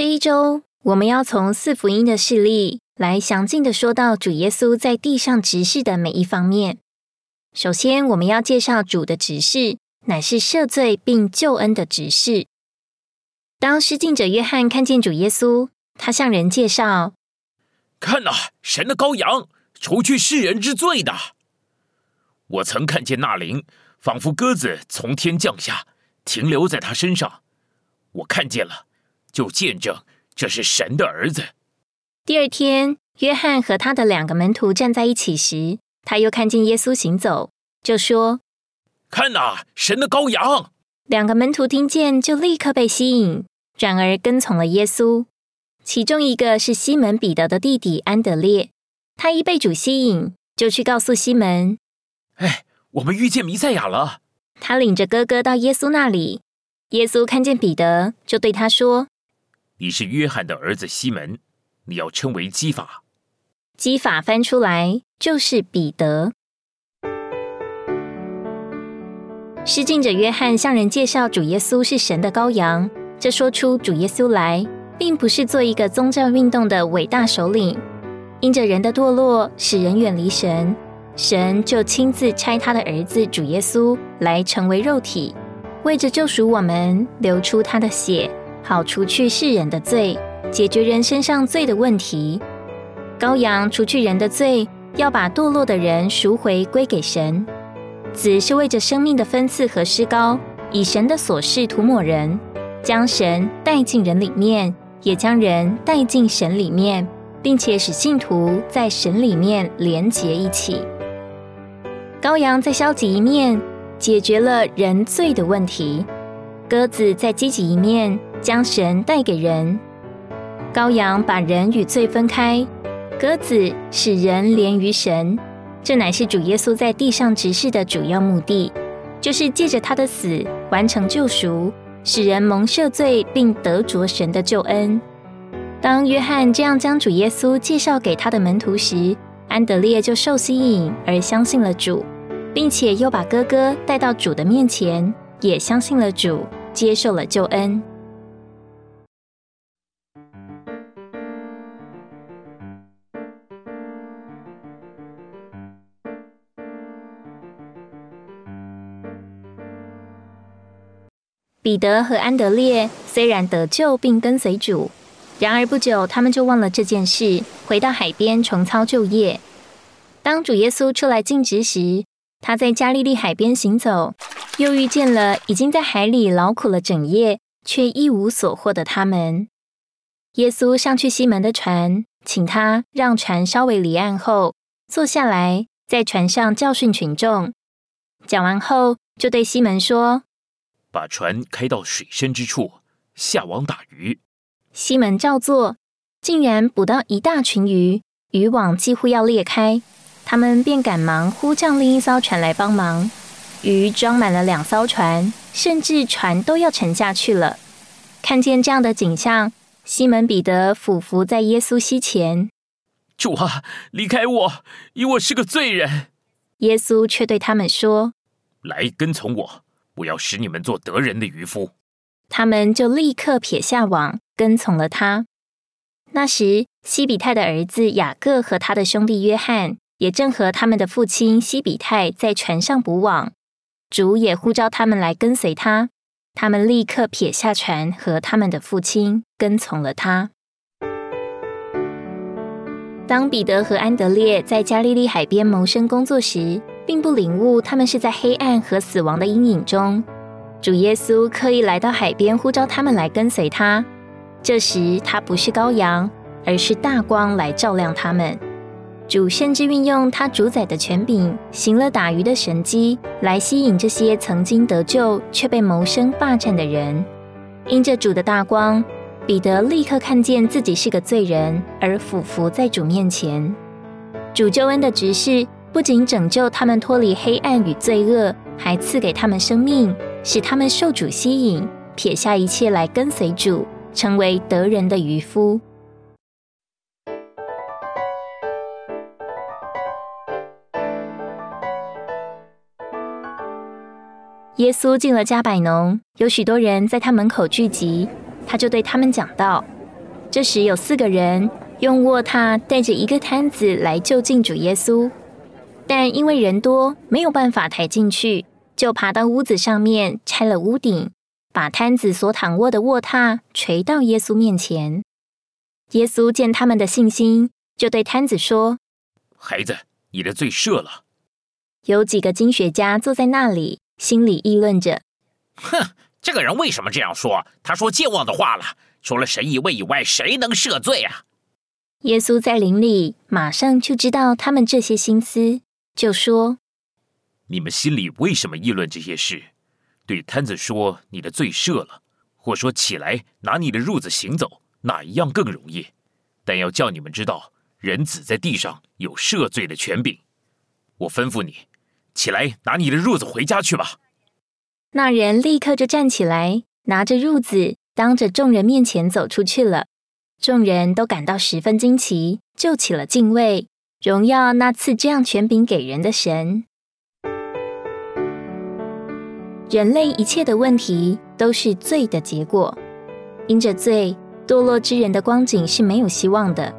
这一周，我们要从四福音的事例来详尽的说到主耶稣在地上执事的每一方面。首先，我们要介绍主的执事，乃是赦罪并救恩的执事。当施浸者约翰看见主耶稣，他向人介绍：“看呐，神的羔羊，除去世人之罪的。我曾看见那灵，仿佛鸽子从天降下，停留在他身上。我看见了。”就见证这是神的儿子。第二天，约翰和他的两个门徒站在一起时，他又看见耶稣行走，就说：“看呐，神的羔羊！”两个门徒听见，就立刻被吸引，转而跟从了耶稣。其中一个是西门彼得的弟弟安德烈，他一被主吸引，就去告诉西门：“哎，我们遇见弥赛亚了。”他领着哥哥到耶稣那里。耶稣看见彼得，就对他说。你是约翰的儿子西门，你要称为基法。基法翻出来就是彼得。施浸者约翰向人介绍主耶稣是神的羔羊，这说出主耶稣来，并不是做一个宗教运动的伟大首领。因着人的堕落，使人远离神，神就亲自差他的儿子主耶稣来成为肉体，为着救赎我们，流出他的血。好除去世人的罪，解决人身上罪的问题。羔羊除去人的罪，要把堕落的人赎回归给神。子是为着生命的分赐和施膏，以神的所示涂抹人，将神带进人里面，也将人带进神里面，并且使信徒在神里面连结一起。羔羊在消极一面解决了人罪的问题，鸽子在积极一面。将神带给人，羔羊把人与罪分开，鸽子使人连于神。这乃是主耶稣在地上执事的主要目的，就是借着他的死完成救赎，使人蒙赦罪，并得着神的救恩。当约翰这样将主耶稣介绍给他的门徒时，安德烈就受吸引而相信了主，并且又把哥哥带到主的面前，也相信了主，接受了救恩。彼得和安德烈虽然得救并跟随主，然而不久他们就忘了这件事，回到海边重操旧业。当主耶稣出来尽职时，他在加利利海边行走，又遇见了已经在海里劳苦了整夜却一无所获的他们。耶稣上去西门的船，请他让船稍微离岸后坐下来，在船上教训群众。讲完后，就对西门说。把船开到水深之处，下网打鱼。西门照做，竟然捕到一大群鱼，渔网几乎要裂开。他们便赶忙呼叫另一艘船来帮忙。鱼装满了两艘船，甚至船都要沉下去了。看见这样的景象，西门彼得俯伏在耶稣膝前：“主啊，离开我，因我是个罪人。”耶稣却对他们说：“来跟从我。”我要使你们做得人的渔夫。他们就立刻撇下网，跟从了他。那时，西比泰的儿子雅各和他的兄弟约翰，也正和他们的父亲西比泰在船上捕网。主也呼召他们来跟随他。他们立刻撇下船和他们的父亲，跟从了他。当彼得和安德烈在加利利海边谋生工作时，并不领悟，他们是在黑暗和死亡的阴影中。主耶稣刻意来到海边，呼召他们来跟随他。这时，他不是羔羊，而是大光来照亮他们。主甚至运用他主宰的权柄，行了打鱼的神迹，来吸引这些曾经得救却被谋生霸占的人。因着主的大光，彼得立刻看见自己是个罪人，而俯伏在主面前。主救恩的执事。不仅拯救他们脱离黑暗与罪恶，还赐给他们生命，使他们受主吸引，撇下一切来跟随主，成为得人的渔夫。耶稣进了加百农，有许多人在他门口聚集，他就对他们讲道：这时有四个人用卧榻带着一个摊子来就近主耶稣，但因为人多，没有办法抬进去，就爬到屋子上面拆了屋顶，把摊子所躺卧的卧榻垂到耶稣面前。耶稣见他们的信心，就对摊子说：“孩子，你的罪赦了。”有几个经学家坐在那里，心里议论着：“哼，这个人为什么这样说？他说健忘的话了。除了神一位以外，谁能赦罪啊？”耶稣在林里马上就知道他们这些心思，就说：“你们心里为什么议论这些事？对摊子说你的罪赦了，或说起来拿你的褥子行走。”哪一样更容易？但要叫你们知道，人子在地上有赦罪的权柄。我吩咐你，起来拿你的褥子回家去吧。那人立刻就站起来，拿着褥子，当着众人面前走出去了。众人都感到十分惊奇，就起了敬畏，荣耀那次这样权柄给人的神。人类一切的问题都是罪的结果，因着罪。堕落之人的光景是没有希望的。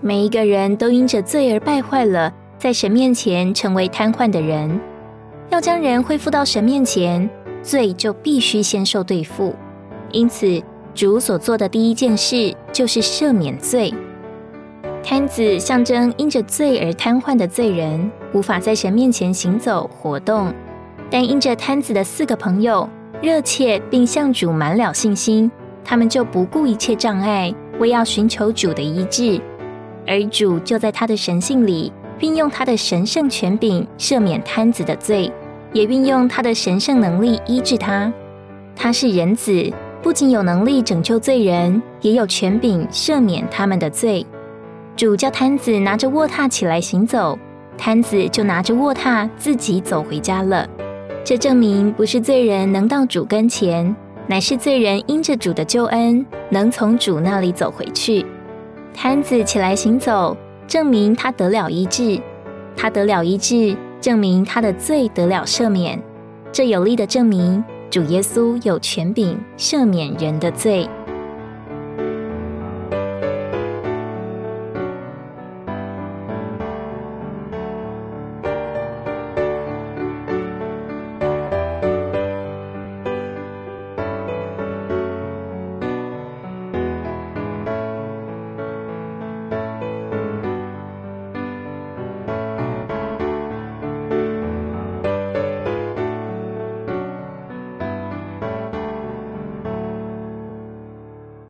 每一个人都因着罪而败坏了，在神面前成为瘫痪的人。要将人恢复到神面前，罪就必须先受对付。因此，主所做的第一件事就是赦免罪。摊子象征因着罪而瘫痪的罪人，无法在神面前行走活动。但因着摊子的四个朋友热切并向主满了信心。他们就不顾一切障碍，为要寻求主的医治，而主就在他的神性里运用他的神圣权柄赦免摊子的罪，也运用他的神圣能力医治他。他是人子，不仅有能力拯救罪人，也有权柄赦免他们的罪。主叫摊子拿着卧榻起来行走，摊子就拿着卧榻自己走回家了。这证明不是罪人能到主跟前。乃是罪人因着主的救恩，能从主那里走回去。摊子起来行走，证明他得了医治；他得了医治，证明他的罪得了赦免。这有力的证明，主耶稣有权柄赦免人的罪。